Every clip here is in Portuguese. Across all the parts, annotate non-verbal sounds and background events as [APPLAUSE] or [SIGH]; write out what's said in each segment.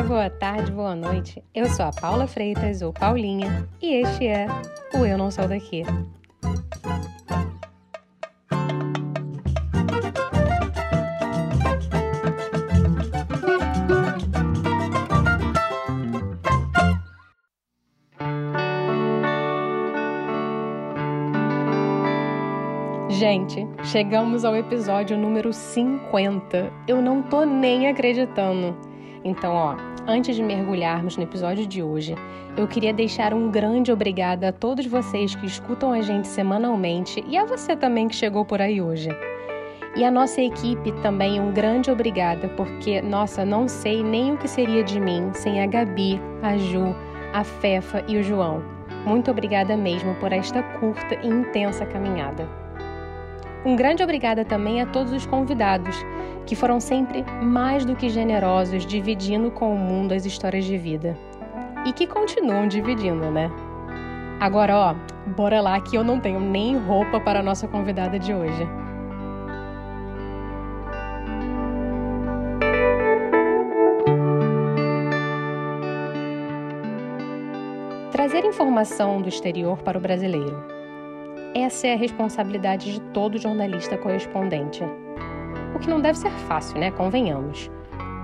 dia, boa tarde, boa noite. Eu sou a Paula Freitas, ou Paulinha, e este é o Eu Não Sou Daqui. Gente, chegamos ao episódio número 50. Eu não tô nem acreditando. Então, ó, antes de mergulharmos no episódio de hoje, eu queria deixar um grande obrigada a todos vocês que escutam a gente semanalmente e a você também que chegou por aí hoje. E a nossa equipe também um grande obrigada, porque, nossa, não sei nem o que seria de mim sem a Gabi, a Ju, a Fefa e o João. Muito obrigada mesmo por esta curta e intensa caminhada. Um grande obrigada também a todos os convidados, que foram sempre mais do que generosos dividindo com o mundo as histórias de vida. E que continuam dividindo, né? Agora, ó, bora lá que eu não tenho nem roupa para a nossa convidada de hoje. Trazer informação do exterior para o brasileiro essa é a responsabilidade de todo jornalista correspondente. O que não deve ser fácil, né? Convenhamos.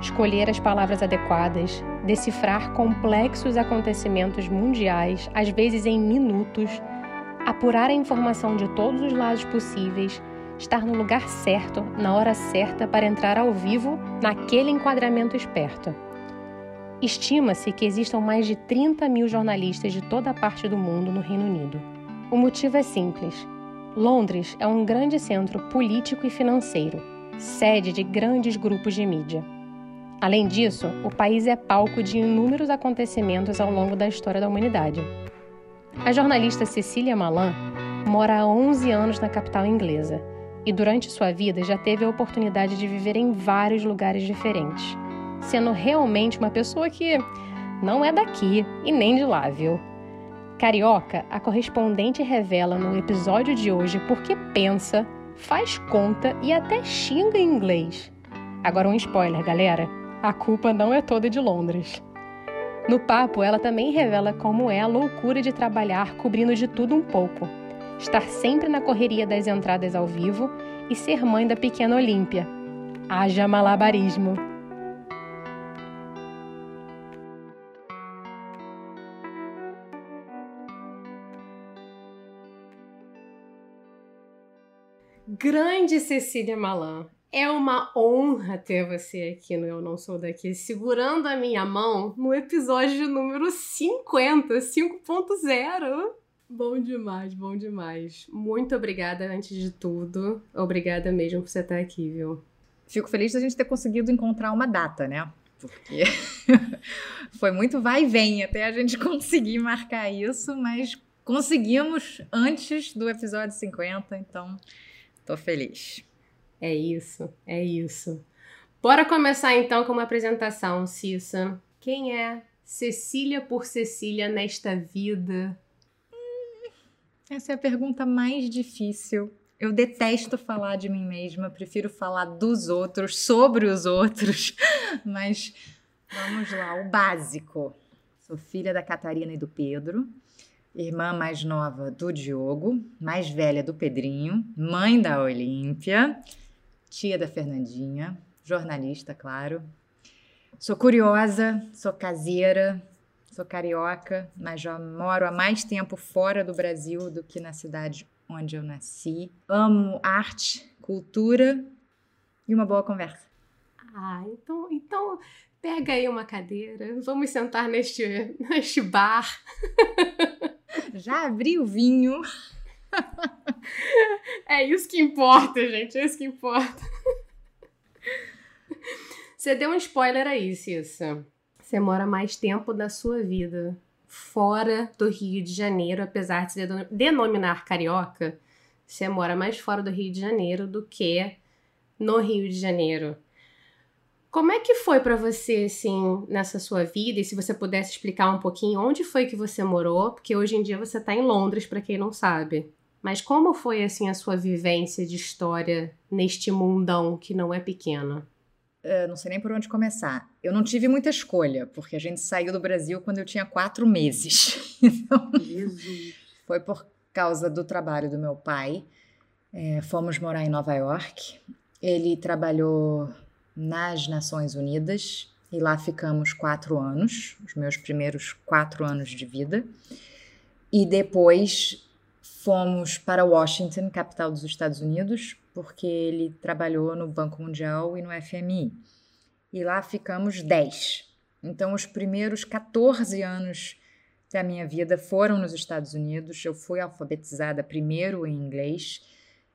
Escolher as palavras adequadas, decifrar complexos acontecimentos mundiais, às vezes em minutos, apurar a informação de todos os lados possíveis, estar no lugar certo, na hora certa para entrar ao vivo naquele enquadramento esperto. Estima-se que existam mais de 30 mil jornalistas de toda a parte do mundo no Reino Unido. O motivo é simples. Londres é um grande centro político e financeiro, sede de grandes grupos de mídia. Além disso, o país é palco de inúmeros acontecimentos ao longo da história da humanidade. A jornalista Cecília Malan mora há 11 anos na capital inglesa e durante sua vida já teve a oportunidade de viver em vários lugares diferentes, sendo realmente uma pessoa que não é daqui e nem de lá, viu? Carioca, a correspondente revela no episódio de hoje porque pensa, faz conta e até xinga em inglês. Agora um spoiler, galera. A culpa não é toda de Londres. No papo, ela também revela como é a loucura de trabalhar cobrindo de tudo um pouco, estar sempre na correria das entradas ao vivo e ser mãe da pequena Olímpia. Haja malabarismo! Grande Cecília Malan, é uma honra ter você aqui no Eu Não Sou Daqui, segurando a minha mão no episódio número 50, 5.0. Bom demais, bom demais. Muito obrigada antes de tudo. Obrigada mesmo por você estar aqui, viu? Fico feliz de a gente ter conseguido encontrar uma data, né? Porque [LAUGHS] foi muito vai e vem até a gente conseguir marcar isso, mas conseguimos antes do episódio 50, então Tô feliz. É isso, é isso. Bora começar então com uma apresentação, Cissa. Quem é Cecília por Cecília nesta vida? Hum, essa é a pergunta mais difícil. Eu detesto falar de mim mesma, prefiro falar dos outros, sobre os outros. [LAUGHS] Mas vamos lá, o básico. Sou filha da Catarina e do Pedro irmã mais nova do Diogo, mais velha do Pedrinho, mãe da Olímpia, tia da Fernandinha, jornalista, claro. Sou curiosa, sou caseira, sou carioca, mas já moro há mais tempo fora do Brasil do que na cidade onde eu nasci. Amo arte, cultura e uma boa conversa. Ah, então, então pega aí uma cadeira, vamos sentar neste, [LAUGHS] neste bar. [LAUGHS] Já abri o vinho. [LAUGHS] é isso que importa, gente. É isso que importa. Você deu um spoiler aí, Cissa. Você mora mais tempo da sua vida fora do Rio de Janeiro, apesar de se denominar carioca. Você mora mais fora do Rio de Janeiro do que no Rio de Janeiro. Como é que foi para você, assim, nessa sua vida? E se você pudesse explicar um pouquinho onde foi que você morou? Porque hoje em dia você está em Londres, para quem não sabe. Mas como foi, assim, a sua vivência de história neste mundão que não é pequeno? uh, não sei nem por onde começar. Eu não tive muita escolha, porque a gente saiu do Brasil quando eu tinha quatro meses. [LAUGHS] Então, foi por causa do trabalho do meu pai. É, fomos morar em Nova York. Ele trabalhou nas Nações Unidas e lá ficamos quatro anos, os meus primeiros quatro anos de vida. E depois fomos para Washington, capital dos Estados Unidos, porque ele trabalhou no Banco Mundial e no FMI. E lá ficamos 10. Então, os primeiros 14 anos da minha vida foram nos Estados Unidos. Eu fui alfabetizada primeiro em inglês,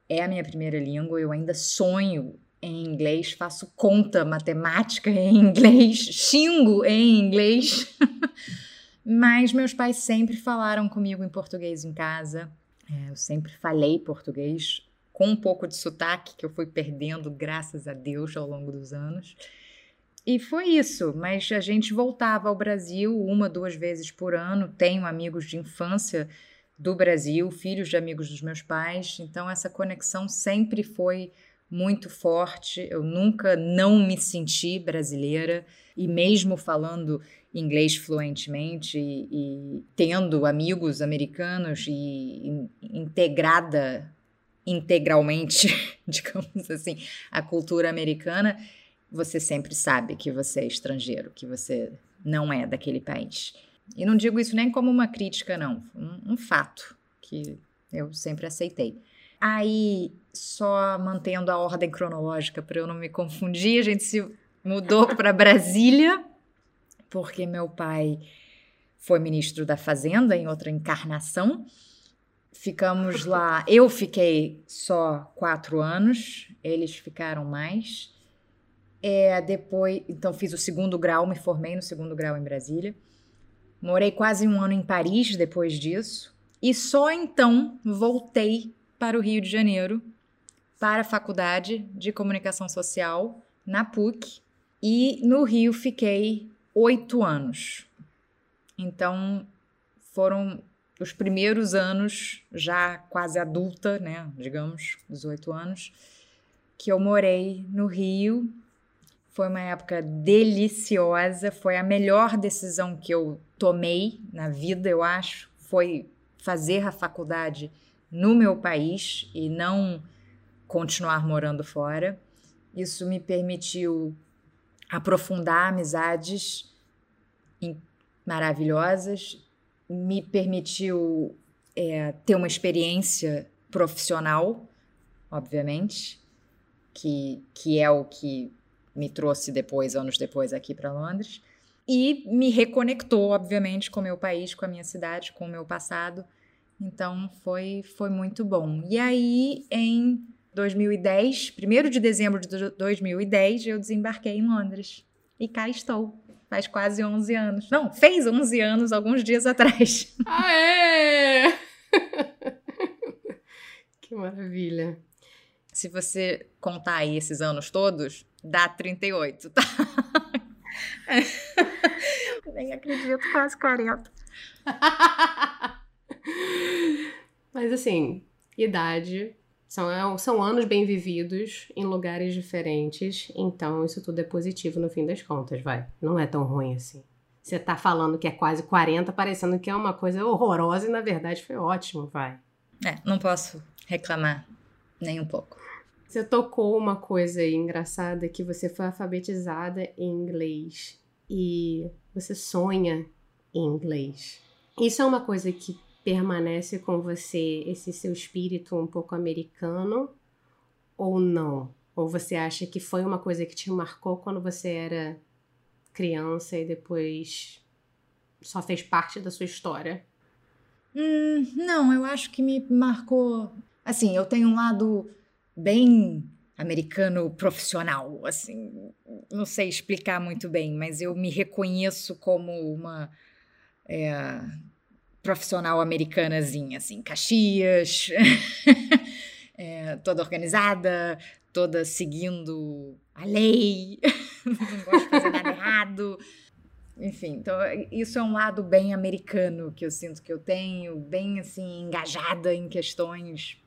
é a minha primeira língua. Eu ainda sonho em inglês, faço conta matemática em [LAUGHS] inglês, xingo em inglês. [LAUGHS] Mas meus pais sempre falaram comigo em português em casa. É, eu sempre falei português com um pouco de sotaque que eu fui perdendo, graças a Deus, ao longo dos anos. E foi isso, mas a gente voltava ao Brasil uma, duas vezes por ano. Tenho amigos de infância do Brasil, filhos de amigos dos meus pais, então essa conexão sempre foi muito forte. Eu nunca não me senti brasileira e mesmo falando inglês fluentemente e, e tendo amigos americanos e, e integrada integralmente, [LAUGHS] digamos assim, a cultura americana, você sempre sabe que você é estrangeiro, que você não é daquele país. E não digo isso nem como uma crítica, não, um, um fato que eu sempre aceitei. Aí, só mantendo a ordem cronológica para eu não me confundir, a gente se mudou para Brasília, porque meu pai foi ministro da Fazenda em outra encarnação. Ficamos lá. Eu fiquei só quatro anos, eles ficaram mais. É, depois, então fiz o segundo grau, me formei no segundo grau em Brasília. Morei quase um ano em Paris depois disso. E só então voltei para o Rio de Janeiro, para a Faculdade de Comunicação Social, na PUC. E no Rio fiquei oito anos. Então foram os primeiros anos, já quase adulta, né? Digamos, 18 anos, que eu morei no Rio foi uma época deliciosa, foi a melhor decisão que eu tomei na vida, eu acho, foi fazer a faculdade no meu país e não continuar morando fora. Isso me permitiu aprofundar amizades maravilhosas, me permitiu é, ter uma experiência profissional, obviamente, que, que é o que me trouxe depois, anos depois, aqui para Londres. E me reconectou, obviamente, com o meu país, com a minha cidade, com o meu passado. Então foi, foi muito bom. E aí, em 2010, 1 de dezembro de 2010, eu desembarquei em Londres. E cá estou. Faz quase 11 anos. Não, fez 11 anos alguns dias atrás. [LAUGHS] Ah, é! [LAUGHS] que maravilha. Se você contar aí esses anos todos, dá 38, tá? [LAUGHS] Nem acredito, quase 40. [LAUGHS] Mas assim, idade são, são anos bem vividos em lugares diferentes, então isso tudo é positivo no fim das contas, vai. Não é tão ruim assim. Você tá falando que é quase 40, parecendo que é uma coisa horrorosa e na verdade foi ótimo, vai. É, não posso reclamar nem um pouco. Você tocou uma coisa aí engraçada que você foi alfabetizada em inglês e você sonha em inglês. Isso é uma coisa que permanece com você, esse seu espírito um pouco americano ou não? Ou você acha que foi uma coisa que te marcou quando você era criança e depois só fez parte da sua história? Hum, não, eu acho que me marcou. Assim, eu tenho um lado bem americano profissional, assim, não sei explicar muito bem, mas eu me reconheço como uma é, profissional americanazinha, assim, Caxias, [LAUGHS] é, toda organizada, toda seguindo a lei, [LAUGHS] não gosto de fazer nada errado. Enfim, então isso é um lado bem americano que eu sinto que eu tenho, bem assim engajada em questões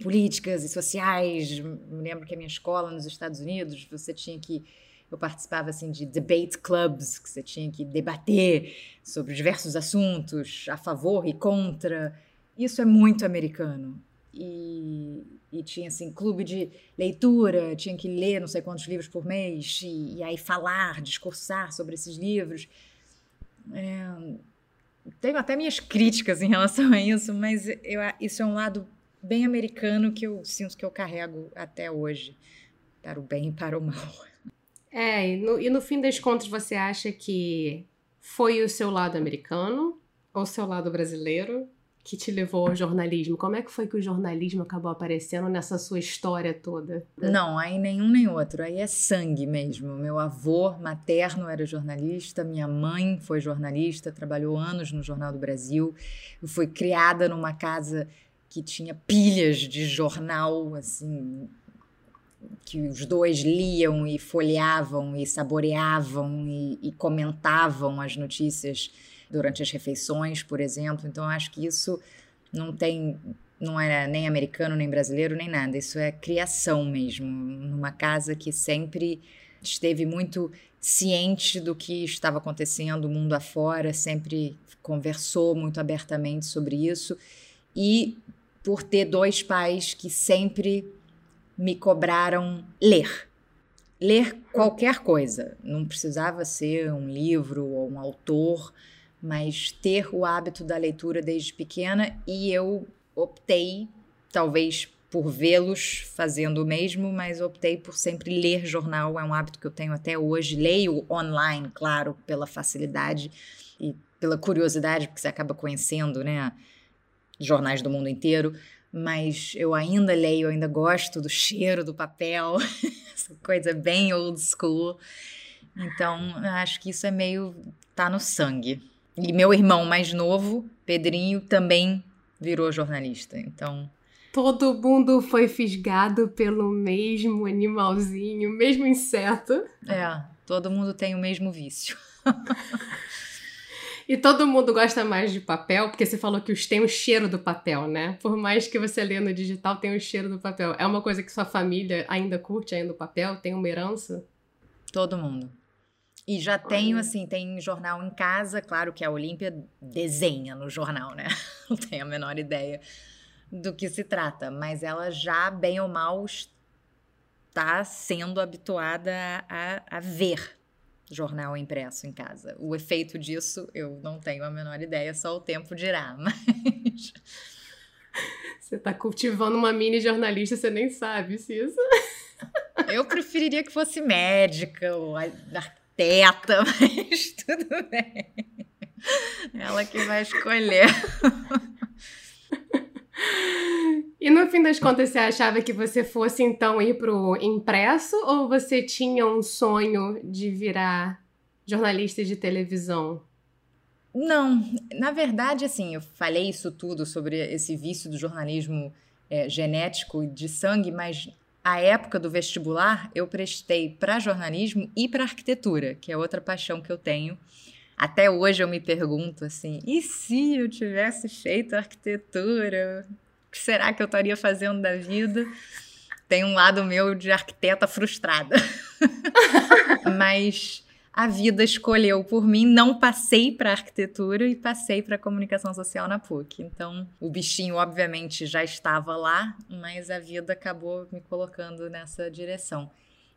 políticas e sociais. Me lembro que a minha escola nos Estados Unidos, você tinha que eu participava assim de debate clubs, que você tinha que debater sobre diversos assuntos, a favor e contra. Isso é muito americano. E, e tinha assim clube de leitura, tinha que ler não sei quantos livros por mês e, e aí falar, discursar sobre esses livros. É, tenho até minhas críticas em relação a isso, mas eu, isso é um lado bem americano que eu sinto que eu carrego até hoje, para o bem e para o mal. É, e no, e no fim das contas você acha que foi o seu lado americano ou o seu lado brasileiro que te levou ao jornalismo? Como é que foi que o jornalismo acabou aparecendo nessa sua história toda? Não, aí nenhum nem outro. Aí é sangue mesmo. Meu avô materno era jornalista, minha mãe foi jornalista, trabalhou anos no Jornal do Brasil. Eu fui criada numa casa que tinha pilhas de jornal, assim, que os dois liam e folheavam e saboreavam e, e, comentavam as notícias durante as refeições, por exemplo. Então, acho que isso não tem, não era nem americano, nem brasileiro, nem nada. Isso é criação mesmo, numa casa que sempre esteve muito ciente do que estava acontecendo mundo afora, sempre conversou muito abertamente sobre isso e por ter dois pais que sempre me cobraram ler. Ler qualquer coisa. Não precisava ser um livro ou um autor, mas ter o hábito da leitura desde pequena e eu optei, talvez por vê-los fazendo o mesmo, mas optei por sempre ler jornal, é um hábito que eu tenho até hoje. Leio online, claro, pela facilidade e pela curiosidade, porque você acaba conhecendo, né, jornais do mundo inteiro, mas eu ainda leio, eu ainda gosto do cheiro do papel, [LAUGHS] essa coisa bem old school. Então, acho que isso é meio tá no sangue. E meu irmão mais novo, Pedrinho, também virou jornalista. Então, todo mundo foi fisgado pelo mesmo animalzinho, mesmo inseto. É, todo mundo tem o mesmo vício. [LAUGHS] E todo mundo gosta mais de papel, porque você falou que tem o cheiro do papel, né? Por mais que você lê no digital, tem o cheiro do papel. É uma coisa que sua família ainda curte, ainda o papel? Tem uma herança? Todo mundo. E já tenho, assim, tem jornal em casa, claro que a Olímpia desenha no jornal, né? [LAUGHS] Não tenho a menor ideia do que se trata, mas ela já, bem ou mal, está sendo habituada a, a ver jornal impresso em casa. O efeito disso eu não tenho a menor ideia, só o tempo dirá, [LAUGHS] mas. Você está cultivando uma mini jornalista, você nem sabe se isso. [LAUGHS] Eu preferiria que fosse médica ou arquiteta, [LAUGHS] mas tudo bem. Ela que vai escolher. E no fim das contas, você achava que você fosse então ir pro impresso ou você tinha um sonho de virar jornalista de televisão? Não, na verdade, assim, eu falei isso tudo sobre esse vício do jornalismo é, genético de sangue, mas a época do vestibular eu prestei para jornalismo e para arquitetura, que é outra paixão que eu tenho. Até hoje eu me pergunto assim: e se eu tivesse feito arquitetura? O que será que eu estaria fazendo da vida? Tem um lado meu de arquiteta frustrada. [LAUGHS] Mas a vida escolheu por mim, não passei para arquitetura e passei para comunicação social na PUC. Então, o bichinho obviamente já estava lá, mas a vida acabou me colocando nessa direção.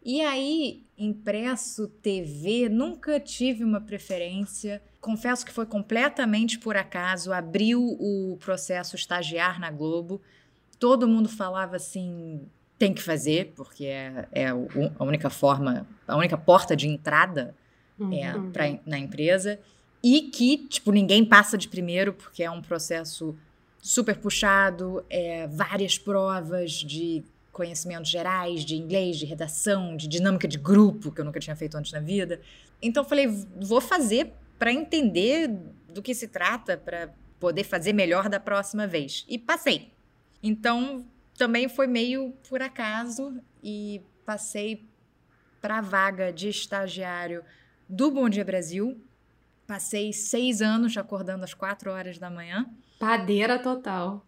E aí, impresso, TV, nunca tive uma preferência. Confesso que foi completamente por acaso. Abriu o processo estagiar na Globo. Todo mundo falava assim: tem que fazer, porque é, é a única forma, a única porta de entrada é uhum. pra, na empresa. E que, tipo, ninguém passa de primeiro, porque é um processo super puxado, é, várias provas de conhecimentos gerais de inglês, de redação, de dinâmica de grupo, que eu nunca tinha feito antes na vida. Então falei, vou fazer para entender do que se trata, para poder fazer melhor da próxima vez. E passei. Então também foi meio por acaso e passei para a vaga de estagiário do Bom Dia Brasil. Passei seis anos acordando às quatro horas da manhã. Padeira total.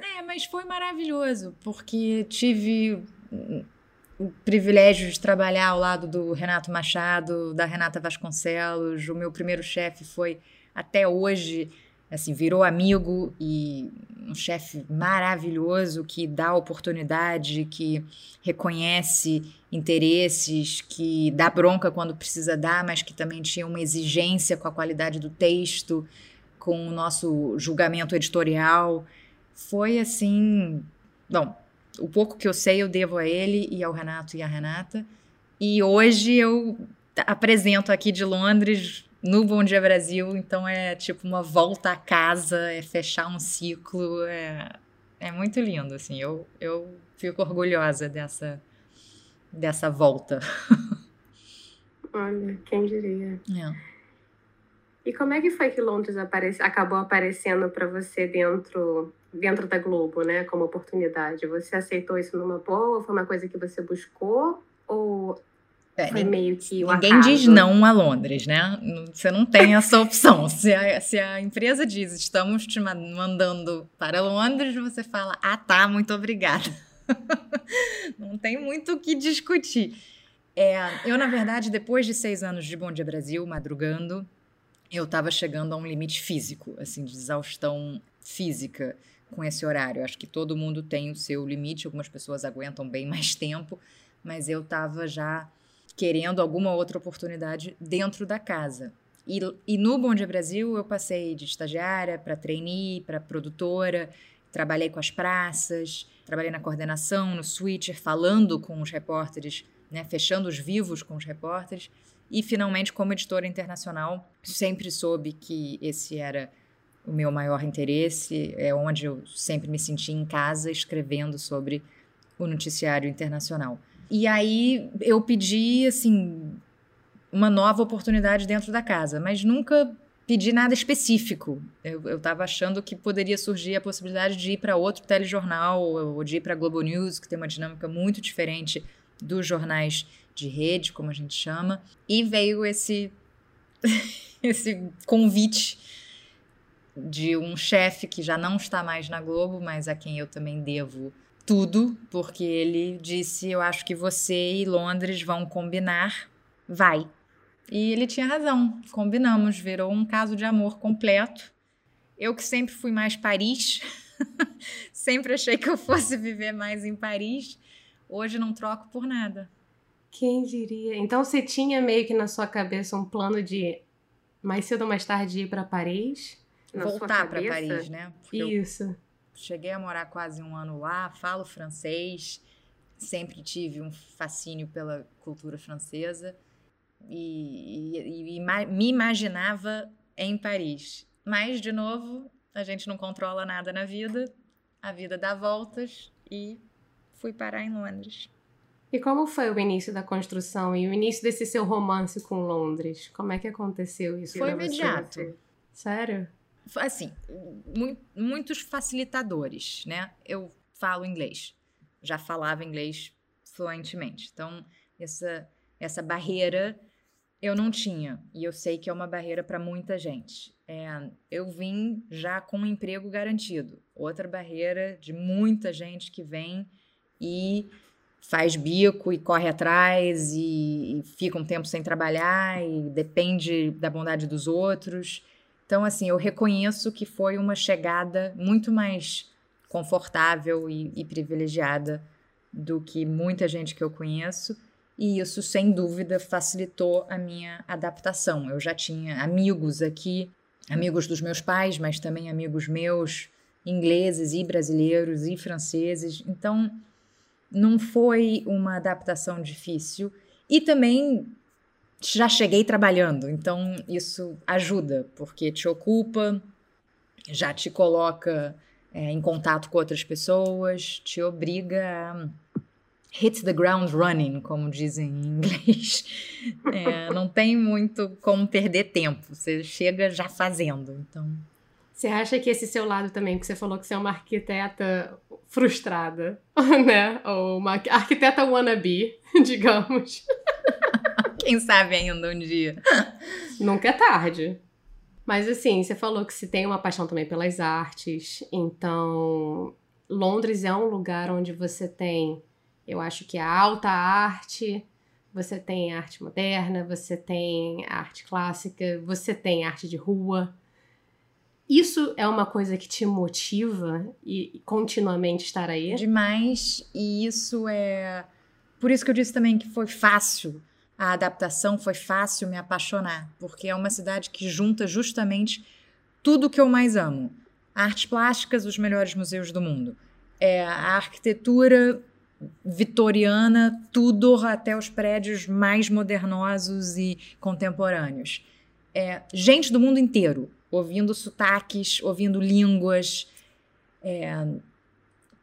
É, mas foi maravilhoso, porque tive o privilégio de trabalhar ao lado do Renato Machado, da Renata Vasconcelos. O meu primeiro chefe foi, até hoje, assim, virou amigo e um chefe maravilhoso que dá oportunidade, que reconhece interesses, que dá bronca quando precisa dar, mas que também tinha uma exigência com a qualidade do texto, com o nosso julgamento editorial. Foi assim, bom, o pouco que eu sei eu devo a ele e ao Renato e à Renata. E hoje eu apresento aqui de Londres no Bom Dia Brasil, então é tipo uma volta à casa, é fechar um ciclo, é, é muito lindo, assim, eu, eu fico orgulhosa dessa, dessa volta. [LAUGHS] Olha, quem diria. É. E como é que foi que Londres aparece, acabou aparecendo para você dentro dentro da Globo, né, como oportunidade? Você aceitou isso numa boa? Foi uma coisa que você buscou? Ou é, foi meio que um Ninguém acaso? diz não a Londres, né? Você não tem essa [LAUGHS] opção. se, a, se a empresa diz estamos te mandando para Londres, você fala, ah tá, muito obrigada. [LAUGHS] não tem muito o que discutir. É, eu, na verdade, depois de seis anos de Bom Dia Brasil, madrugando, eu estava chegando a um limite físico, assim, de exaustão física com esse horário. Acho que todo mundo tem o seu limite, algumas pessoas aguentam bem [LAUGHS] mais tempo, mas eu estava já querendo alguma outra oportunidade dentro da casa. E, e no Bom Dia Brasil eu passei de estagiária para trainee, para produtora, trabalhei com as praças, trabalhei na coordenação, no switcher, falando com os repórteres, né, fechando os vivos com os repórteres. E finalmente, como editora internacional, sempre soube que esse era o meu maior interesse, é onde eu sempre me senti em casa escrevendo sobre o noticiário internacional. E aí eu pedi, assim, uma nova oportunidade dentro da casa, mas nunca pedi nada específico. Eu estava achando que poderia surgir a possibilidade de ir para outro telejornal ou de ir para a Globo News, que tem uma dinâmica muito diferente dos jornais de rede, como a gente chama. E veio esse, [LAUGHS] esse convite de um chefe que já não está mais na Globo, mas a quem eu também devo tudo, porque ele disse: Eu acho que você e Londres vão combinar, vai. E ele tinha razão, combinamos, virou um caso de amor completo. Eu que sempre fui mais Paris, [LAUGHS] sempre achei que eu fosse viver mais em Paris, hoje não troco por nada. Quem diria? Então você tinha meio que na sua cabeça um plano de mais cedo ou mais tarde ir para Paris? Voltar para Paris, né? Porque Isso. cheguei a morar quase um ano lá, falo francês, sempre tive um fascínio pela cultura francesa e, e, e me imaginava em Paris. Mas, de novo, a gente não controla nada na vida, a vida dá voltas e fui parar em Londres. E como foi o início da construção e o início desse seu romance com Londres? Como é que aconteceu isso? Foi imediato. Sério? Assim, mu muitos facilitadores, né? Eu falo inglês, já falava inglês fluentemente. Então, essa, essa barreira eu não tinha. E eu sei que é uma barreira para muita gente. É, eu vim já com um emprego garantido. Outra barreira de muita gente que vem e faz bico e corre atrás e, e fica um tempo sem trabalhar e depende da bondade dos outros. Então, assim, eu reconheço que foi uma chegada muito mais confortável e, e privilegiada do que muita gente que eu conheço. E isso, sem dúvida, facilitou a minha adaptação. Eu já tinha amigos aqui, amigos dos meus pais, mas também amigos meus, ingleses e brasileiros e franceses. Então, não foi uma adaptação difícil. E também já cheguei trabalhando, então isso ajuda, porque te ocupa, já te coloca é, em contato com outras pessoas, te obriga a hit the ground running, como dizem em inglês. [LAUGHS] É, não tem muito como perder tempo, você chega já fazendo, então... Você acha que esse seu lado também, que você falou que você é uma arquiteta frustrada, [LAUGHS] né? Ou uma arquiteta wannabe, [LAUGHS] digamos. Quem sabe ainda um dia. [LAUGHS] Nunca é tarde. Mas assim, você falou que se tem uma paixão também pelas artes, então Londres é um lugar onde você tem Eu acho que a alta arte, você tem arte moderna, você tem arte clássica, você tem arte de rua. Isso é uma coisa que te motiva e continuamente estar aí? Demais. E isso é. Por isso que eu disse também que foi fácil a adaptação, foi fácil me apaixonar, porque é uma cidade que junta justamente tudo que eu mais amo: artes plásticas, os melhores museus do mundo, é a arquitetura vitoriana, Tudor até os prédios mais modernosos e contemporâneos. É, gente do mundo inteiro, ouvindo sotaques, ouvindo línguas, é,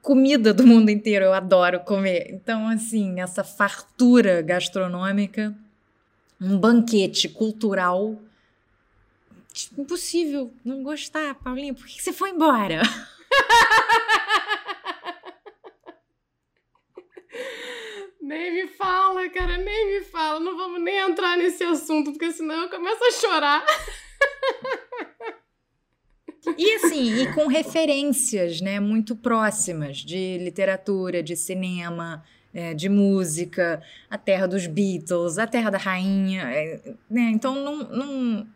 comida do mundo inteiro, eu adoro comer. Então, assim, essa fartura gastronômica, um banquete cultural. Impossível não gostar, Paulinho. Por que você foi embora? [LAUGHS] Nem me fala, cara, nem me fala. Não vamos nem entrar nesse assunto, porque senão eu começo a chorar. [LAUGHS] E assim, e com referências, né, muito próximas de literatura, de cinema, é, de música, a terra dos Beatles, a terra da rainha, é, né? Então não, não,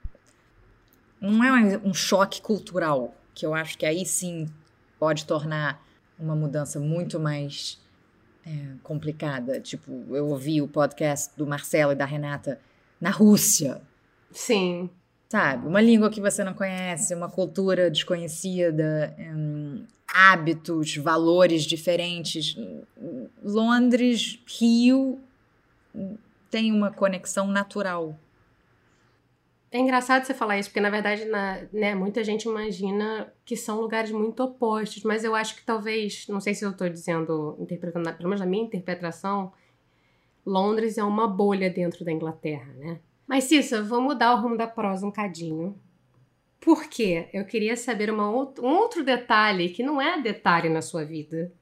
não é um choque cultural, que eu acho que aí sim pode tornar uma mudança muito mais é, complicada. Tipo, eu ouvi o podcast do Marcelo e da Renata na Rússia. Sim. Sabe? Uma língua que você não conhece, uma cultura desconhecida, um, hábitos, valores diferentes. Londres, Rio tem uma conexão natural. É engraçado você falar isso, porque na verdade, na, né, muita gente imagina que são lugares muito opostos, mas eu acho que talvez, não sei se eu estou dizendo, interpretando, pelo menos na minha interpretação, Londres é uma bolha dentro da Inglaterra, né? Mas, Cissa, vou mudar o rumo da prosa um cadinho. Por quê? Eu queria saber uma um outro detalhe que não é detalhe na sua vida.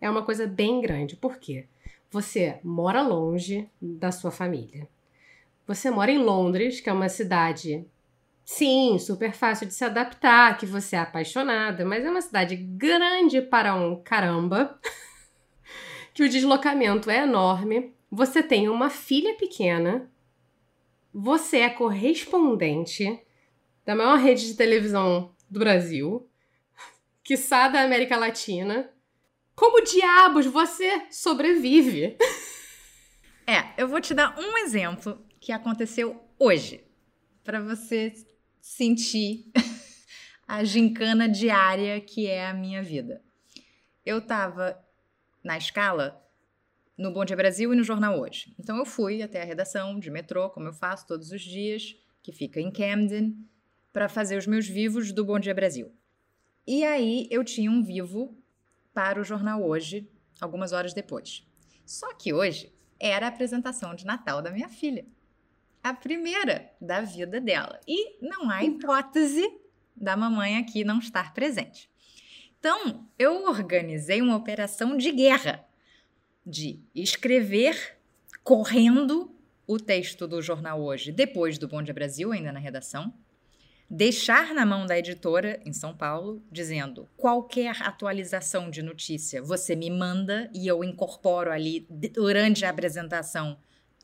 É uma coisa bem grande. Por quê? Você mora longe da sua família. Você mora em Londres, que é uma cidade, sim, super fácil de se adaptar, que você é apaixonada, mas é uma cidade grande para um caramba, [LAUGHS] que o deslocamento é enorme. Você tem uma filha pequena você é correspondente da maior rede de televisão do Brasil, quiçá da América Latina. Como diabos você sobrevive? É, eu vou te dar um exemplo que aconteceu hoje, para você sentir [LAUGHS] a gincana diária que é a minha vida. Eu tava na escala no Bom Dia Brasil e no Jornal Hoje. Então eu fui até a redação de metrô, como eu faço todos os dias, que fica em Camden, para fazer os meus vivos do Bom Dia Brasil. E aí eu tinha um vivo para o Jornal Hoje, algumas horas depois. Só que hoje era a apresentação de Natal da minha filha. A primeira da vida dela. E não há hipótese da mamãe aqui não estar presente. Então, eu organizei uma operação de guerra de escrever correndo o texto do jornal hoje, depois do Bom Dia Brasil, ainda na redação, deixar na mão da editora em São Paulo, dizendo qualquer atualização de notícia você me manda e eu incorporo ali durante a apresentação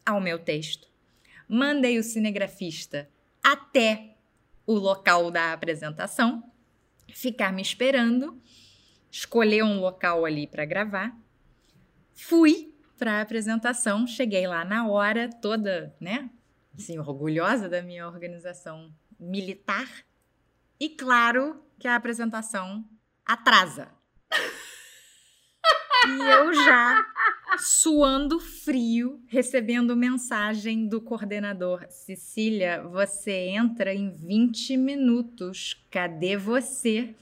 ao meu texto. Mandei o cinegrafista até o local da apresentação, ficar me esperando, escolher um local ali para gravar Fui para a apresentação, cheguei lá na hora, toda, né, assim, orgulhosa da minha organização militar. E claro que a apresentação atrasa. e eu já suando frio, recebendo mensagem do coordenador: Cecília, você entra em 20 minutos. Cadê você?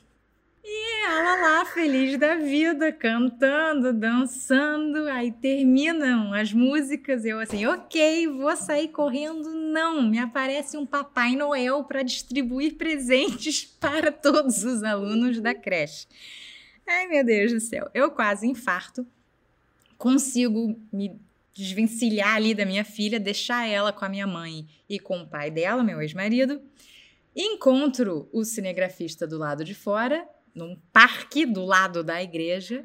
E ela lá, feliz da vida, cantando, dançando. Aí terminam as músicas. Eu assim, ok, vou sair correndo. Não, me aparece um Papai Noel para distribuir [LAUGHS] presentes para todos os alunos da creche. Ai, meu Deus do céu. Eu quase infarto. Consigo me desvencilhar ali da minha filha, deixar ela com a minha mãe e com o pai dela, meu ex-marido. Encontro o cinegrafista do lado de fora num parque do lado da igreja.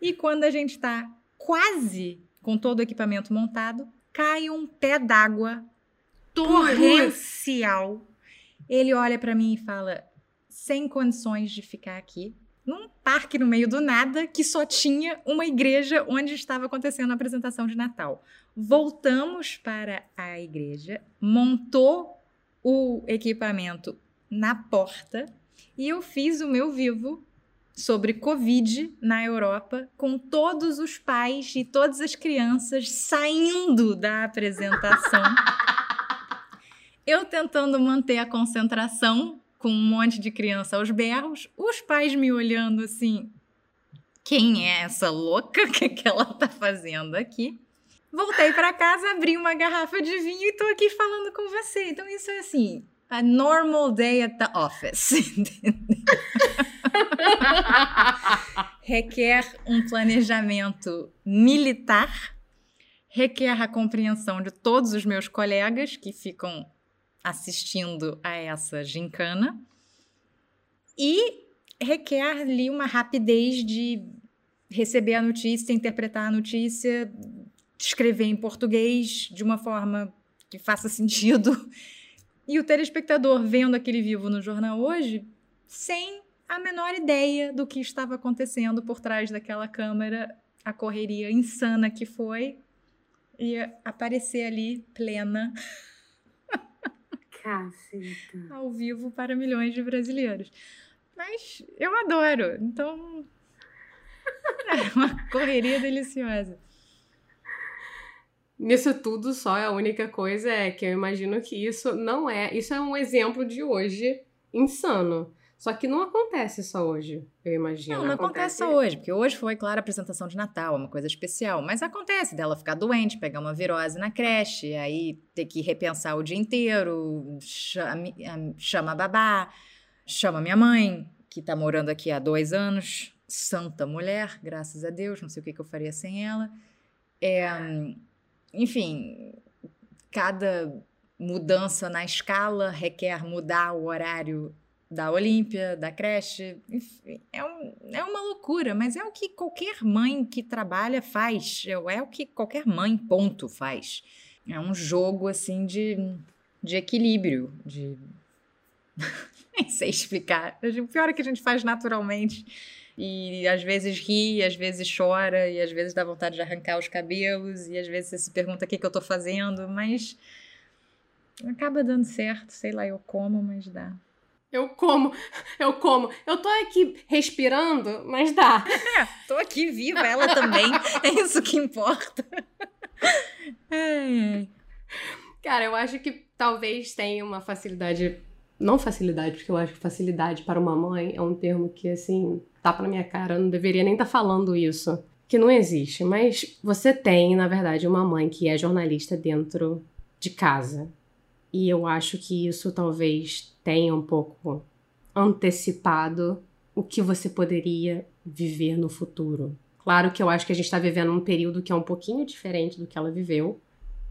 E quando a gente está quase com todo o equipamento montado, cai um pé d'água torrencial. Ele olha para mim e fala: sem condições de ficar aqui, num parque no meio do nada que só tinha uma igreja onde estava acontecendo a apresentação de Natal. Voltamos para a igreja, montou o equipamento na porta e eu fiz o meu vivo sobre Covid na Europa, com todos os pais e todas as crianças saindo da apresentação. [LAUGHS] eu tentando manter a concentração com um monte de criança aos berros, os pais me olhando assim: quem é essa louca? O [LAUGHS] que, que ela tá fazendo aqui? Voltei para casa, abri uma garrafa de vinho e tô aqui falando com você. Então, isso é assim, a normal day at the office. [LAUGHS] requer um planejamento militar, requer a compreensão de todos os meus colegas que ficam assistindo a essa gincana e requer ali uma rapidez de receber a notícia, interpretar a notícia, escrever em português de uma forma que faça sentido. E o telespectador vendo aquele vivo no jornal hoje, sem a menor ideia do que estava acontecendo por trás daquela câmera, a correria insana que foi, ia aparecer ali plena. Caceta. [LAUGHS] Ao vivo para milhões de brasileiros. Mas eu adoro, então. [LAUGHS] É uma correria deliciosa. Nisso tudo, só a única coisa é que eu imagino que isso não é. Isso é um exemplo de hoje insano. Só que não acontece só hoje, eu imagino. Não, não acontece... acontece só hoje, porque hoje foi, claro, a apresentação de Natal, uma coisa especial. Mas acontece dela ficar doente, pegar uma virose na creche, aí ter que repensar o dia inteiro, chama, chama a babá, chama minha mãe, que tá morando aqui há dois anos, santa mulher, graças a Deus, não sei o que, que eu faria sem ela. É, enfim, cada mudança na escala requer mudar o horário da Olímpia, da creche, enfim, é, um, é uma loucura, mas é o que qualquer mãe que trabalha faz, é, é o que qualquer mãe, ponto, faz. É um jogo, assim, de, de equilíbrio, de... [LAUGHS] Nem sei explicar. O pior é que a gente faz naturalmente e às vezes ri, às vezes chora, e às vezes dá vontade de arrancar os cabelos, e às vezes você se pergunta o que, que eu tô fazendo, mas acaba dando certo, sei lá, eu como, mas dá. Eu como, eu como. Eu tô aqui respirando, mas dá. É, [LAUGHS] tô aqui viva, ela também. [LAUGHS] é isso que importa. Cara, eu acho que talvez tenha uma facilidade. Não facilidade, porque eu acho que facilidade para uma mãe é um termo que, assim, tá pra minha cara. Eu não deveria nem estar tá falando isso. Que não existe. Mas você tem, na verdade, uma mãe que é jornalista dentro de casa. E eu acho que isso talvez tenha um pouco antecipado o que você poderia viver no futuro. Claro que eu acho que a gente está vivendo um período que é um pouquinho diferente do que ela viveu,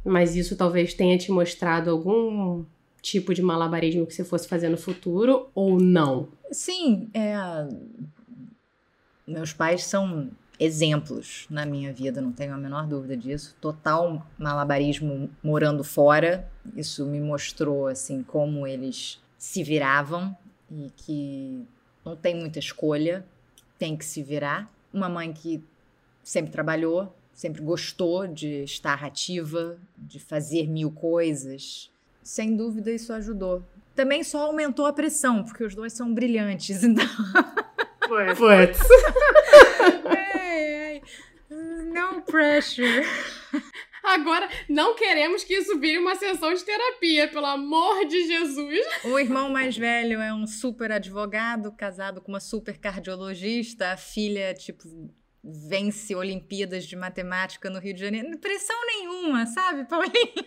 mas isso talvez tenha te mostrado algum tipo de malabarismo que você fosse fazer no futuro ou não. Sim, é... meus pais são exemplos na minha vida, não tenho a menor dúvida disso. Total malabarismo morando fora. Isso me mostrou assim como eles se viravam e que não tem muita escolha, tem que se virar. Uma mãe que sempre trabalhou, sempre gostou de estar ativa, de fazer mil coisas. Sem dúvida isso ajudou. Também só aumentou a pressão, porque os dois são brilhantes, [LAUGHS] então. Puts. No pressure. Agora, não queremos que isso vire uma sessão de terapia, pelo amor de Jesus. O irmão mais velho é um super advogado, casado com uma super cardiologista. A filha, tipo, vence Olimpíadas de Matemática no Rio de Janeiro. Pressão nenhuma, sabe, Paulinha?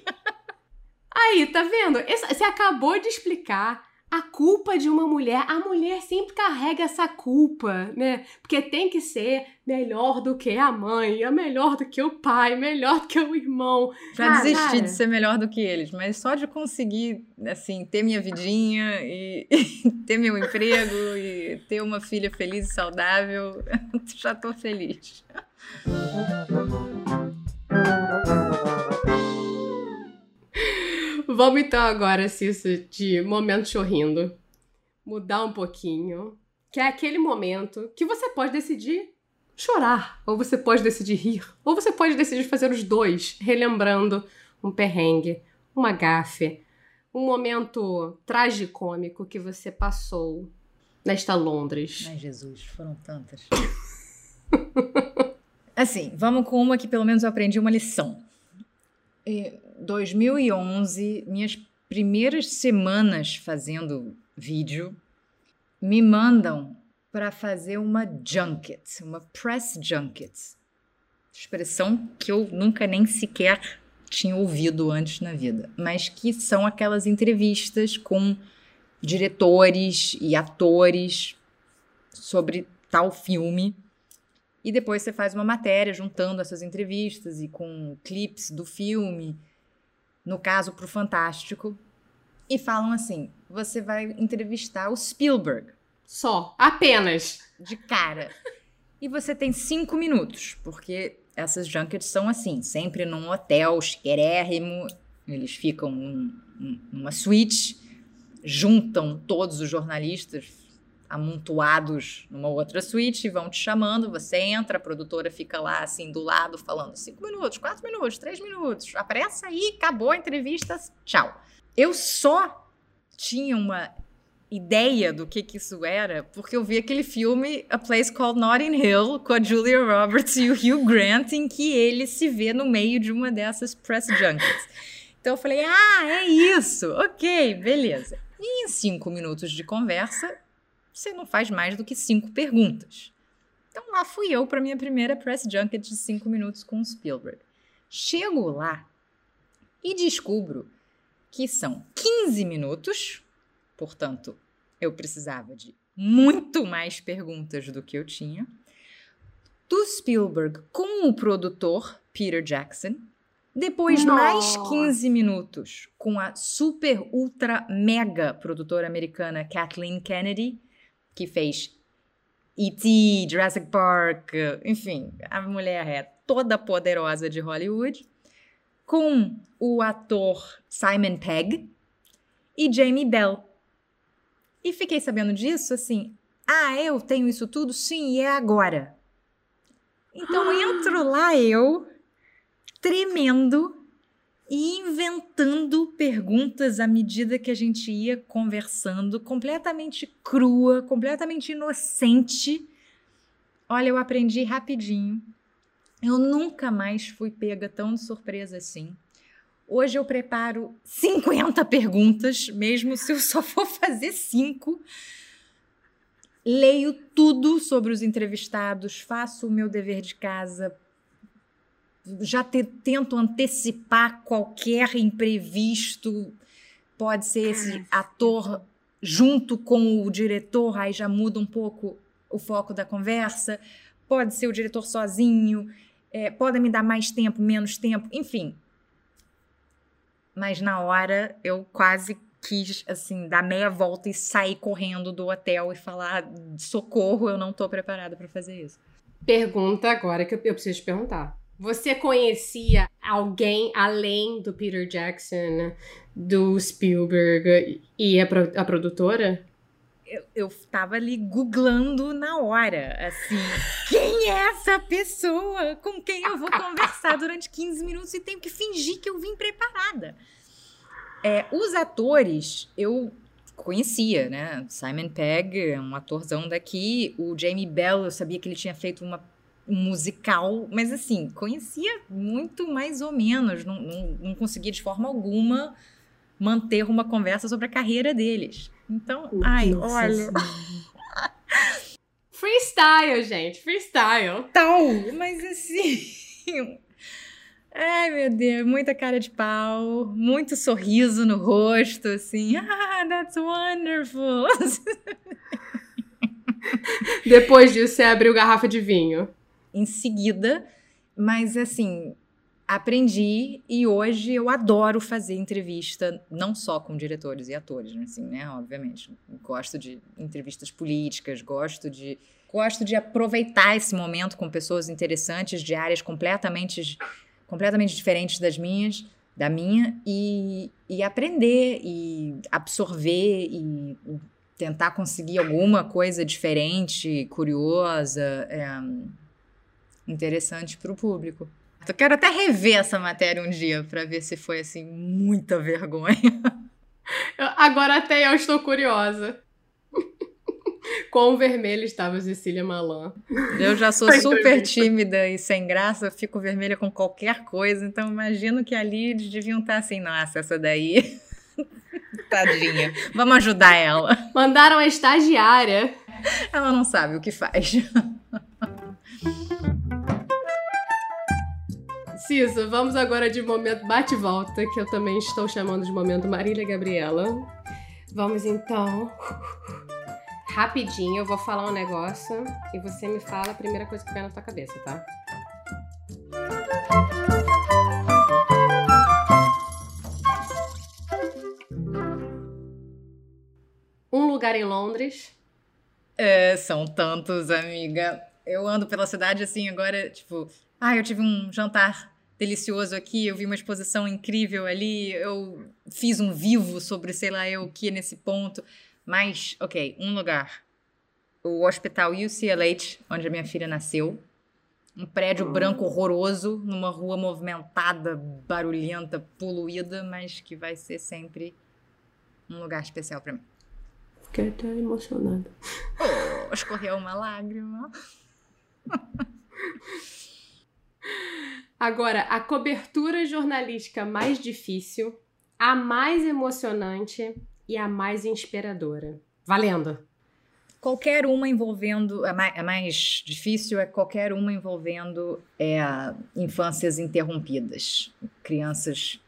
Aí, tá vendo? Você acabou de explicar a culpa de uma mulher, a mulher sempre carrega essa culpa, né? Porque tem que ser melhor do que a mãe, é melhor do que o pai, melhor do que o irmão. Já ah, desisti cara. de ser melhor do que eles, mas só de conseguir, assim, ter minha vidinha e, e [LAUGHS] ter meu emprego e ter uma filha feliz e saudável, [LAUGHS] já tô feliz. Vamos então agora, Cissa, de momento chorrindo. Mudar um pouquinho. Que é aquele momento que você pode decidir chorar, ou você pode decidir rir, ou você pode decidir fazer os dois, relembrando um perrengue, uma gafe, um momento tragicômico que você passou nesta Londres. Ai, Jesus, foram tantas. [LAUGHS] assim, vamos com uma que pelo menos eu aprendi uma lição. Em 2011, minhas primeiras semanas fazendo vídeo, me mandam para fazer uma junket, uma press junket. Expressão que eu nunca nem sequer tinha ouvido antes na vida, mas que são aquelas entrevistas com diretores e atores sobre tal filme. E depois você faz uma matéria juntando essas entrevistas e com clips do filme, no caso para o Fantástico, e falam assim: você vai entrevistar o Spielberg. Só, apenas. De cara. E você tem cinco minutos, porque essas junkets são assim, sempre num hotel chiquérrimo, eles ficam num, numa suíte, juntam todos os jornalistas amontoados numa outra suíte vão te chamando, você entra, a produtora fica lá assim do lado falando cinco minutos, quatro minutos, três minutos, apressa aí, acabou a entrevista, tchau. Eu só tinha uma ideia do que, que isso era, porque eu vi aquele filme A Place Called Notting Hill com a Julia Roberts e o Hugh Grant, em que ele se vê no meio de uma dessas press junkets. Então eu falei, ah, é isso, ok, beleza. E em cinco minutos de conversa, você não faz mais do que cinco perguntas. Então lá fui eu para minha primeira press junket de cinco minutos com o Spielberg. Chego lá e descubro que são 15 minutos Portanto, eu precisava de muito mais perguntas do que eu tinha. Do Spielberg com o produtor Peter Jackson. Depois, Nossa. mais 15 minutos com a super, ultra, mega produtora americana Kathleen Kennedy, que fez E.T., Jurassic Park, enfim, a mulher é toda poderosa de Hollywood. Com o ator Simon Pegg e Jamie Bell, e fiquei sabendo disso assim. Ah, eu tenho isso tudo? Sim, e é agora. Então [GASPS] entro lá eu, tremendo inventando perguntas à medida que a gente ia conversando, completamente crua, completamente inocente. Olha, eu aprendi rapidinho. Eu nunca mais fui pega tão de surpresa assim. Hoje eu preparo 50 perguntas, mesmo se eu só [LAUGHS] for fazer cinco. Leio tudo sobre os entrevistados, faço o meu dever de casa, já te, tento antecipar qualquer imprevisto. Pode ser esse ator junto com o diretor, aí já muda um pouco o foco da conversa. Pode ser o diretor sozinho, é, pode me dar mais tempo, menos tempo, enfim mas na hora eu quase quis, assim, dar meia volta e sair correndo do hotel e falar: socorro, eu não tô preparada para fazer isso. Pergunta agora que eu preciso te perguntar. Você conhecia alguém além do Peter Jackson, do Spielberg e a, pro a produtora? eu, eu tava ali googlando na hora, assim, [LAUGHS] quem é essa pessoa com quem eu vou conversar durante 15 minutos e tenho que fingir que eu vim preparada. É, os atores, eu conhecia, né? Simon Pegg, um atorzão daqui. O Jamie Bell, eu sabia que ele tinha feito uma, um musical, mas assim, conhecia muito mais ou menos. Não, não, não conseguia de forma alguma manter uma conversa sobre a carreira deles. Então, ai, Nossa olha. [LAUGHS] freestyle, gente, freestyle. Tal, mas assim. Ai, meu Deus, muita cara de pau, muito sorriso no rosto, assim. Ah, that's wonderful. [LAUGHS] Depois disso, você abriu garrafa de vinho. Em seguida, mas assim, aprendi e hoje eu adoro fazer entrevista, não só com diretores e atores, assim, né? Obviamente. Gosto de entrevistas políticas, gosto de gosto de aproveitar esse momento com pessoas interessantes de áreas completamente completamente diferentes das minhas, da minha e, e aprender e absorver e tentar conseguir alguma coisa diferente, curiosa, é, interessante para o público. Eu quero até rever essa matéria um dia para ver se foi assim muita vergonha. Agora até eu estou curiosa. [LAUGHS] Quão vermelha estava Cecília Malan. Eu já sou super tímida e sem graça, fico vermelha com qualquer coisa, então imagino que ali eles deviam estar assim, nossa, essa daí. [LAUGHS] Tadinha. Vamos ajudar ela. Mandaram a estagiária. Ela não sabe o que faz. [LAUGHS] Cisa, vamos agora de momento bate-volta, que eu também estou chamando de momento Marília Gabriela. Vamos então. Rapidinho, eu vou falar um negócio e você me fala a primeira coisa que vem na tua cabeça, tá? Um lugar em Londres. É, são tantos, amiga. Eu ando pela cidade assim agora, tipo, ah, eu tive um jantar delicioso aqui, eu vi uma exposição incrível ali, eu fiz um vivo sobre sei lá eu o que nesse ponto. Mas, ok, um lugar. O hospital UCLH, onde a minha filha nasceu. Um prédio hum. branco horroroso, numa rua movimentada, barulhenta, poluída, mas que vai ser sempre um lugar especial para mim. Fiquei até emocionada. Oh, escorreu uma lágrima. [LAUGHS] Agora, a cobertura jornalística mais difícil, a mais emocionante e a mais inspiradora. Valendo! Qualquer uma envolvendo. A mais, a mais difícil é qualquer uma envolvendo é, infâncias interrompidas, crianças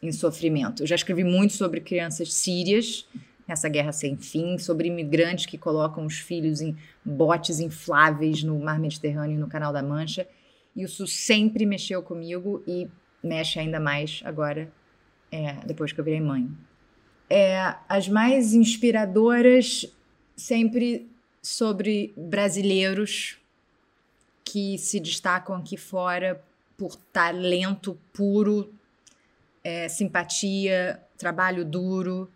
em sofrimento. Eu já escrevi muito sobre crianças sírias nessa guerra sem fim, sobre imigrantes que colocam os filhos em botes infláveis no mar Mediterrâneo e no Canal da Mancha. Isso sempre mexeu comigo e mexe ainda mais agora, é, depois que eu virei mãe. É, as mais inspiradoras sempre sobre brasileiros que se destacam aqui fora por talento puro, é, simpatia, trabalho duro.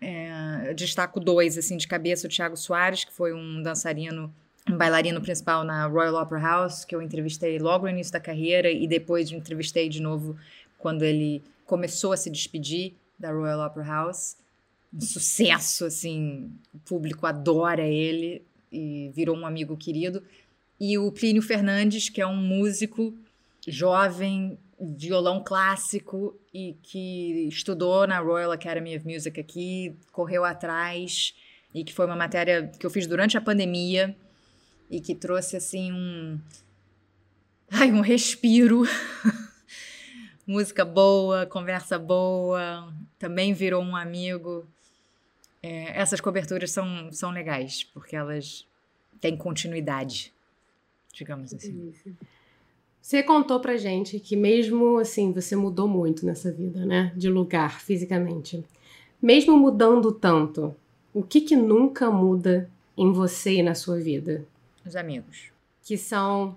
É, destaco dois assim de cabeça: o Thiago Soares, que foi um dançarino bailarino principal na Royal Opera House, que eu entrevistei logo no início da carreira e depois entrevistei de novo quando ele começou a se despedir da Royal Opera House. Um sucesso, assim, o público adora ele e virou um amigo querido. E o Plínio Fernandes, que é um músico jovem, violão clássico e que estudou na Royal Academy of Music aqui, correu atrás e que foi uma matéria que eu fiz durante a pandemia e que trouxe assim um ai, um respiro. [LAUGHS] Música boa, conversa boa, também virou um amigo. É, essas coberturas são, são legais, porque elas têm continuidade, digamos assim. Você contou pra gente que mesmo assim, você mudou muito nessa vida, né? De lugar, fisicamente. Mesmo mudando tanto, o que que nunca muda em você e na sua vida? Os amigos. Que são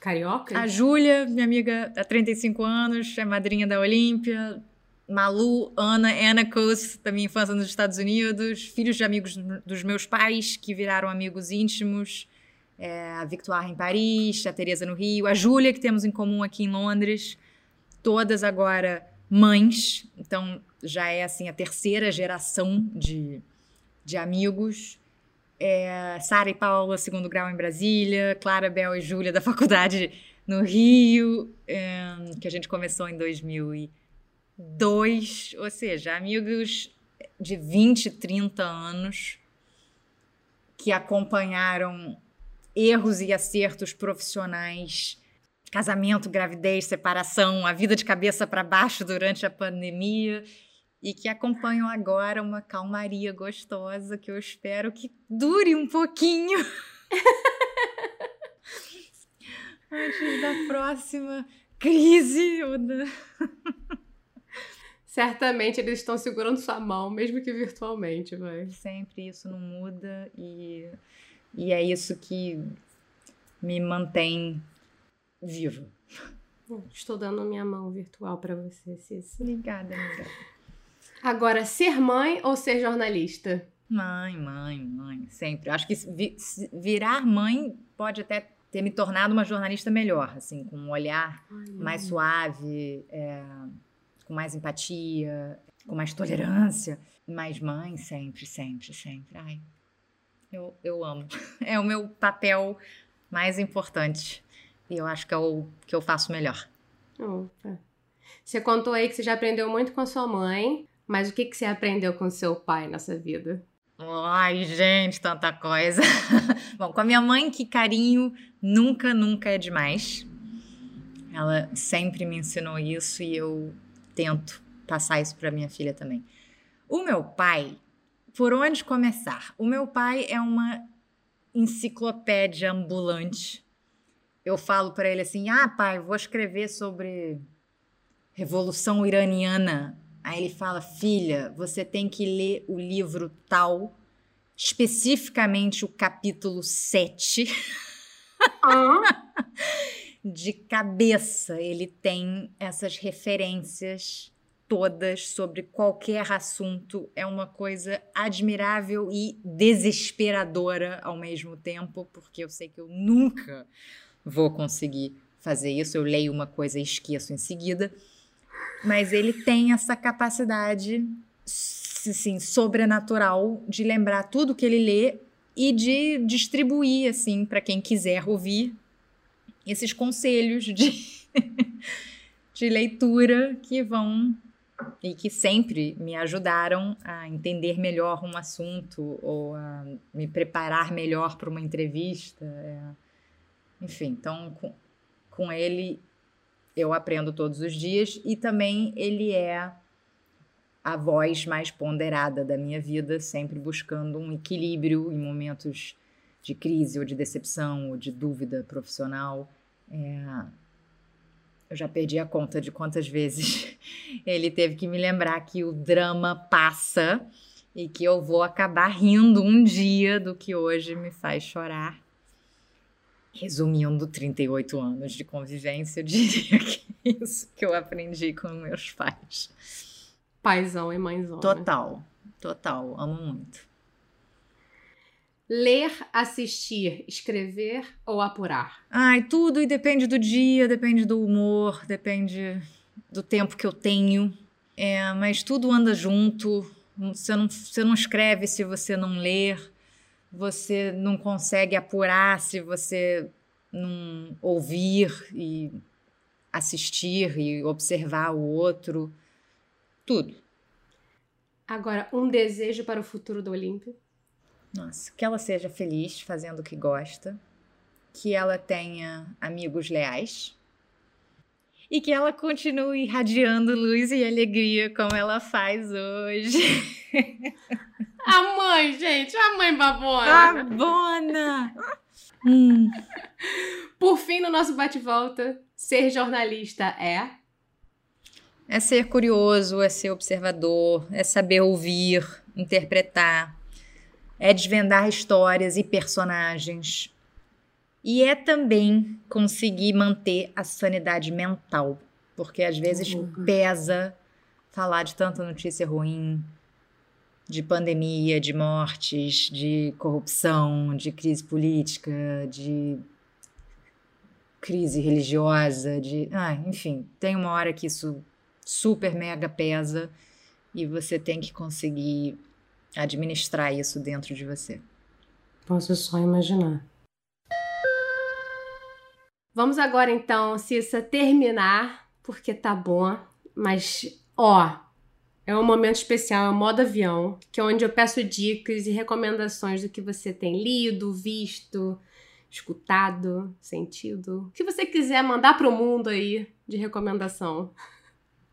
cariocas? A Júlia, minha amiga há 35 anos, é madrinha da Olímpia. Malu, Ana, Anna Coase, da minha infância nos Estados Unidos. Filhos de amigos dos meus pais, que viraram amigos íntimos. É, a Victoire em Paris, a Teresa no Rio. A Júlia, que temos em comum aqui em Londres. Todas agora mães. Então, já é assim a terceira geração de, de amigos é, Sara e Paula, segundo grau em Brasília, Clara, Bel e Júlia da [LAUGHS] faculdade no Rio, é, que a gente começou em 2002, ou seja, amigos de 20, 30 anos que acompanharam erros e acertos profissionais, casamento, gravidez, separação, a vida de cabeça para baixo durante a pandemia e que acompanham agora uma calmaria gostosa que eu espero que dure um pouquinho. [LAUGHS] Antes da próxima crise. Ou da... [LAUGHS] Certamente eles estão segurando sua mão, mesmo que virtualmente, vai. Sempre isso não muda e, e é isso que me mantém viva. Estou dando minha mão virtual para você, Cissa. Obrigada, amiga. Agora, ser mãe ou ser jornalista? Mãe, mãe, mãe, sempre. Acho que vi, virar mãe pode até ter me tornado uma jornalista melhor, assim, com um olhar Ai, mais suave, é, com mais empatia, com mais tolerância. Mas mãe, sempre, sempre, sempre. Ai, eu, eu amo. [LAUGHS] É o meu papel mais importante. E eu acho que é o que eu faço melhor. Opa. Você contou aí que você já aprendeu muito com a sua mãe, mas o que, que você aprendeu com seu pai nessa vida? Ai, gente, tanta coisa. [LAUGHS] Bom, com a minha mãe, que carinho nunca, nunca é demais. Ela sempre me ensinou isso e eu tento passar isso para minha filha também. O meu pai, por onde começar? O meu pai é uma enciclopédia ambulante. Eu falo para ele assim: "Ah, pai, vou escrever sobre Revolução Iraniana". Aí ele fala: "Filha, você tem que ler o livro tal, especificamente o capítulo 7". Ah. [LAUGHS] de cabeça ele tem essas referências todas sobre qualquer assunto. É uma coisa admirável e desesperadora ao mesmo tempo, porque eu sei que eu nunca vou conseguir fazer isso. Eu leio uma coisa e esqueço em seguida. Mas ele tem essa capacidade, assim, sobrenatural de lembrar tudo que ele lê e de distribuir, assim, para quem quiser ouvir esses conselhos de, [LAUGHS] de leitura que vão e que sempre me ajudaram a entender melhor um assunto ou a me preparar melhor para uma entrevista. É. Enfim, então com, com ele eu aprendo todos os dias e também ele é a voz mais ponderada da minha vida, sempre buscando um equilíbrio em momentos de crise ou de decepção ou de dúvida profissional. É, eu já perdi a conta de quantas vezes [LAUGHS] ele teve que me lembrar que o drama passa e que eu vou acabar rindo um dia do que hoje me faz chorar. Resumindo 38 anos de convivência, eu diria que é isso que eu aprendi com meus pais. Paizão e mãezão. Né? Total, total, amo muito. Ler, assistir, escrever ou apurar? Ai, tudo e depende do dia, depende do humor, depende do tempo que eu tenho. É, mas tudo anda junto. Você não, você não escreve se você não ler. Você não consegue apurar se você não ouvir e assistir e observar o outro. Tudo. Agora, um desejo para o futuro do Olímpio? Nossa, que ela seja feliz fazendo o que gosta, que ela tenha amigos leais e que ela continue irradiando luz e alegria como ela faz hoje. [LAUGHS] A mãe, gente, a mãe babona. Babona! hum. Por fim, no nosso bate-volta, ser jornalista é? É ser curioso, é ser observador, é saber ouvir, interpretar, é desvendar histórias e personagens. E é também conseguir manter a sanidade mental, porque às vezes uhum. pesa falar de tanta notícia ruim, de pandemia, de mortes, de corrupção, de crise política, de crise religiosa, de, ah, enfim, tem uma hora que isso super mega pesa e você tem que conseguir administrar isso dentro de você. Posso só imaginar. Vamos agora então, Cissa, terminar, porque tá bom, mas ó, é um momento especial, é o modo avião, que é onde eu peço dicas e recomendações do que você tem lido, visto, escutado, sentido. O que você quiser mandar pro mundo aí de recomendação.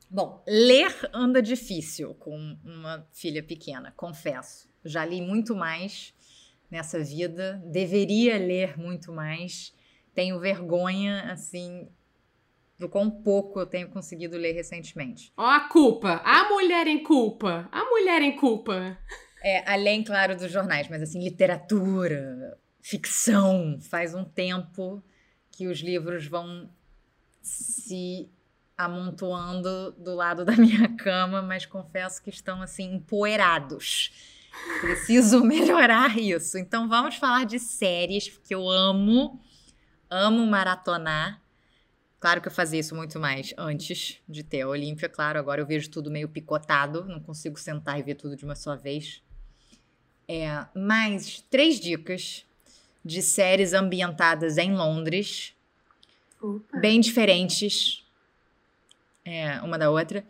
Bom, ler anda difícil com uma filha pequena, confesso. Já li muito mais nessa vida, deveria ler muito mais. Tenho vergonha, assim, do quão pouco eu tenho conseguido ler recentemente. Ó, a culpa. A mulher em culpa. A mulher em culpa. É, além, claro, dos jornais, mas assim, literatura, ficção. Faz um tempo que os livros vão se amontoando do lado da [LAUGHS] minha cama, mas confesso que estão assim empoeirados. Preciso [LAUGHS] melhorar isso. Então vamos falar de séries, porque eu amo, amo maratonar. Claro que eu fazia isso muito mais antes de ter a Olímpia, claro. Agora eu vejo tudo meio picotado, não consigo sentar e ver tudo de uma só vez. É, mais três dicas de séries ambientadas em Londres, Opa. bem diferentes é, uma da outra.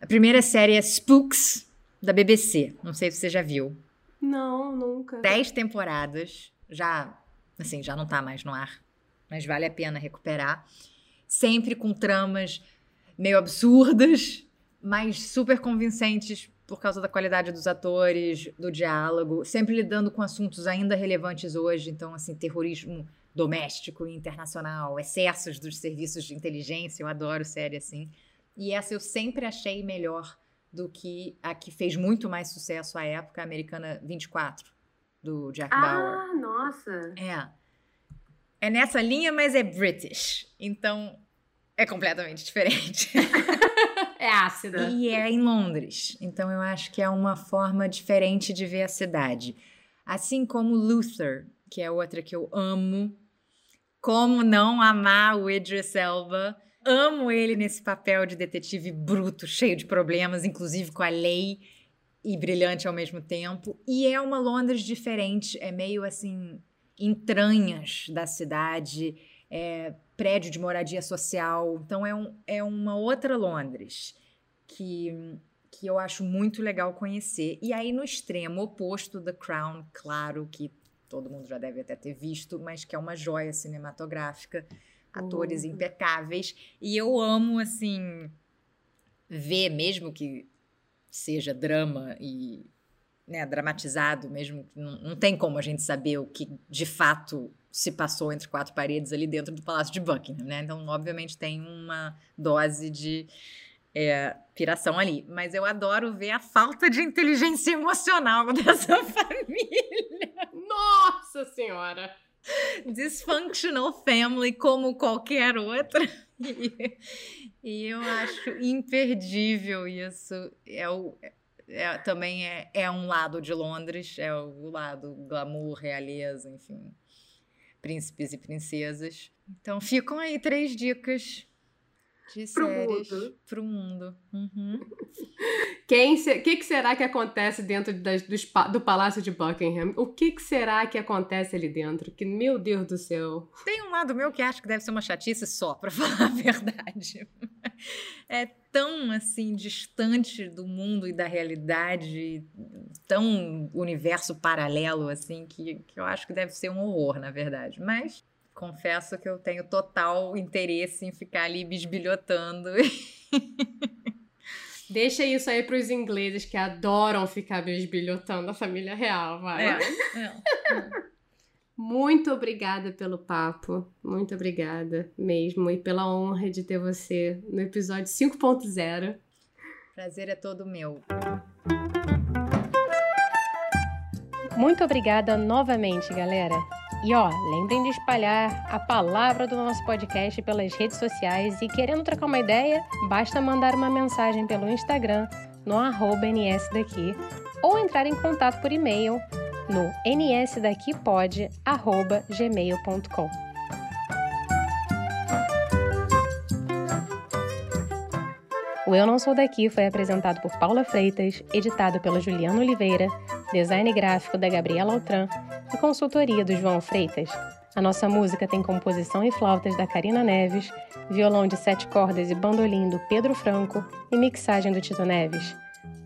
A primeira série é Spooks, da BBC. Não sei se você já viu. Não, nunca. Dez temporadas, já, assim, já não tá mais no ar, mas vale a pena recuperar sempre com tramas meio absurdas, mas super convincentes por causa da qualidade dos atores, do diálogo, sempre lidando com assuntos ainda relevantes hoje, então assim, terrorismo doméstico e internacional, excessos dos serviços de inteligência, eu adoro série assim. E essa eu sempre achei melhor do que a que fez muito mais sucesso à época, a americana 24, do Jack Bauer. Ah, nossa. É. É nessa linha, mas é British. Então é completamente diferente. [LAUGHS] é ácida. E é em Londres. Então eu acho que é uma forma diferente de ver a cidade. Assim como Luther, que é outra que eu amo. Como não amar o Idris Elba? Amo ele nesse papel de detetive bruto, cheio de problemas, inclusive com a lei e brilhante ao mesmo tempo. E é uma Londres diferente, é meio assim entranhas da cidade, é, prédio de moradia social. Então é, um, é uma outra Londres que, que eu acho muito legal conhecer. E aí, no extremo oposto, The Crown, claro que todo mundo já deve até ter visto, mas que é uma joia cinematográfica, atores Uhum. impecáveis. E eu amo, assim, ver, mesmo que seja drama e né, dramatizado mesmo, não, não tem como a gente saber o que de fato se passou entre quatro paredes ali dentro do Palácio de Buckingham, né? Então, obviamente, tem uma dose de é, piração ali. Mas eu adoro ver a falta de inteligência emocional [LAUGHS] dessa família. Nossa Senhora! Dysfunctional family como qualquer outra. [LAUGHS] E, e eu acho imperdível isso. É o, é, também é, é um lado de Londres, é o lado glamour, realeza, enfim, príncipes e princesas. Então ficam aí três dicas de Pro séries mundo. pro mundo. Uhum. [LAUGHS] Quem se- que, que será que acontece dentro das- pa- do Palácio de Buckingham? O que, que será que acontece ali dentro? Que, meu Deus do céu. Tem um lado meu que acho que deve ser uma chatice só, pra [LAUGHS] falar a verdade. É tão assim distante do mundo e da realidade, tão universo paralelo assim que, que eu acho que deve ser um horror, na verdade. Mas confesso que eu tenho total interesse em ficar ali bisbilhotando. [LAUGHS] Deixa isso aí pros ingleses que adoram ficar bisbilhotando a família real, vai. É, é. Muito obrigada pelo papo. Muito obrigada mesmo. E pela honra de ter você no episódio 5.0. Prazer é todo meu. Muito obrigada novamente, galera. E ó, lembrem de espalhar a palavra do nosso podcast pelas redes sociais e querendo trocar uma ideia, basta mandar uma mensagem pelo Instagram no arroba nsdaqui ou entrar em contato por e-mail no nsdaquipod@gmail.com. O Eu Não Sou Daqui foi apresentado por Paula Freitas, editado pela Juliana Oliveira, design gráfico da Gabriela Altran e consultoria do João Freitas. A nossa música tem composição e flautas da Karina Neves, violão de sete cordas e bandolim do Pedro Franco e mixagem do Tito Neves.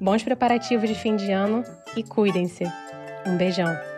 Bons preparativos de fim de ano e cuidem-se. Um beijão.